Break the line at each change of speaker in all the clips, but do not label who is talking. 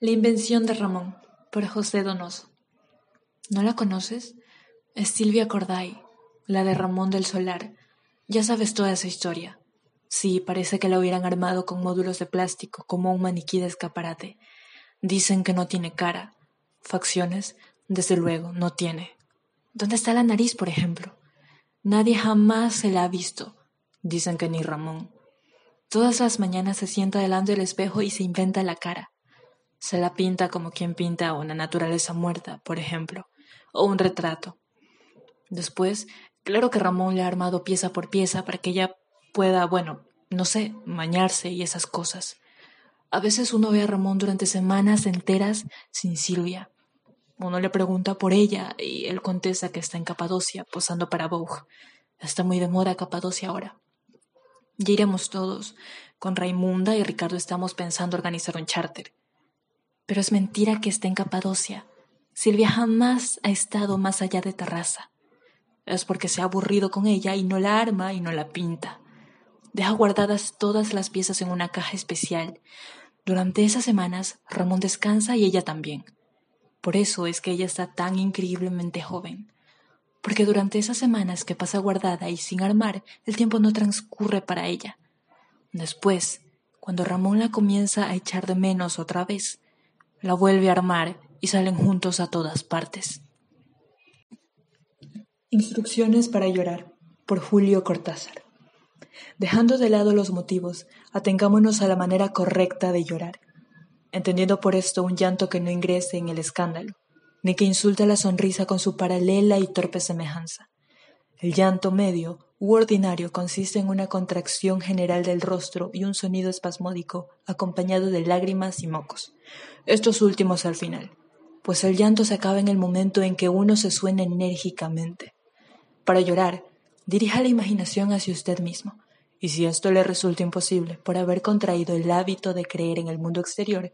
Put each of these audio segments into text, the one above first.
La invención de Ramón, por José Donoso. ¿No la conoces? Es Silvia Corday, la de Ramón del Solar. Ya sabes toda esa historia. Sí, parece que la hubieran armado con módulos de plástico, como un maniquí de escaparate. Dicen que no tiene cara. Facciones, desde luego, no tiene. ¿Dónde está la nariz, por ejemplo? Nadie jamás se la ha visto. Dicen que ni Ramón. Todas las mañanas se sienta delante del espejo y se inventa la cara. Se la pinta como quien pinta una naturaleza muerta, por ejemplo, o un retrato. Después, claro que Ramón le ha armado pieza por pieza para que ella pueda, bueno, no sé, mañarse y esas cosas. A veces uno ve a Ramón durante semanas enteras sin Silvia. Uno le pregunta por ella y él contesta que está en Capadocia, posando para Vogue. Está muy de moda Capadocia ahora. Ya iremos todos. Con Raimunda y Ricardo estamos pensando organizar un charter. Pero es mentira que esté en Capadocia. Silvia jamás ha estado más allá de Terraza. Es porque se ha aburrido con ella y no la arma y no la pinta. Deja guardadas todas las piezas en una caja especial. Durante esas semanas, Ramón descansa y ella también. Por eso es que ella está tan increíblemente joven. Porque durante esas semanas que pasa guardada y sin armar, el tiempo no transcurre para ella. Después, cuando Ramón la comienza a echar de menos otra vez, la vuelve a armar y salen juntos a todas partes. Instrucciones para llorar por Julio Cortázar. Dejando de lado los motivos, atengámonos a la manera correcta de llorar, entendiendo por esto un llanto que no ingrese en el escándalo, ni que insulte la sonrisa con su paralela y torpe semejanza. El llanto medio u ordinario consiste en una contracción general del rostro y un sonido espasmódico acompañado de lágrimas y mocos, estos últimos al final, pues el llanto se acaba en el momento en que uno se suena enérgicamente. Para llorar, dirija la imaginación hacia usted mismo, y si esto le resulta imposible por haber contraído el hábito de creer en el mundo exterior,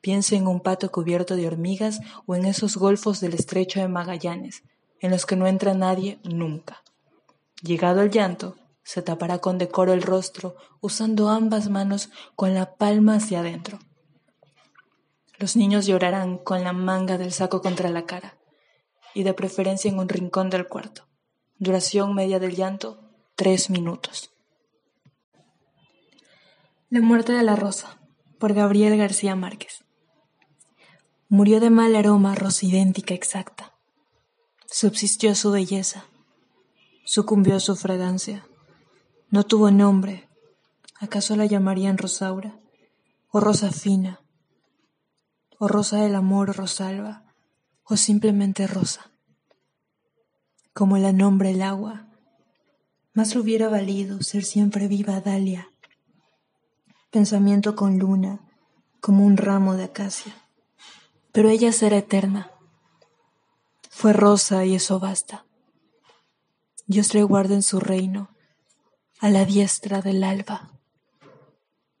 piense en un pato cubierto de hormigas o en esos golfos del estrecho de Magallanes, en los que no entra nadie nunca. Llegado el llanto, se tapará con decoro el rostro, usando ambas manos con la palma hacia adentro. Los niños llorarán con la manga del saco contra la cara, y de preferencia en un rincón del cuarto. Duración media del llanto, tres minutos. La muerte de la rosa, por Gabriel García Márquez. Murió de mal aroma rosa idéntica exacta. Subsistió su belleza sucumbió a su fragancia. No tuvo nombre. ¿Acaso la llamarían Rosaura? ¿O Rosa Fina? ¿O Rosa del Amor Rosalba? ¿O simplemente Rosa? Como la nombre el agua. Más le hubiera valido ser siempre viva Dalia. Pensamiento con luna, como un ramo de acacia. Pero ella será eterna. Fue rosa y eso basta. Dios le guarde en su reino, a la diestra del alba.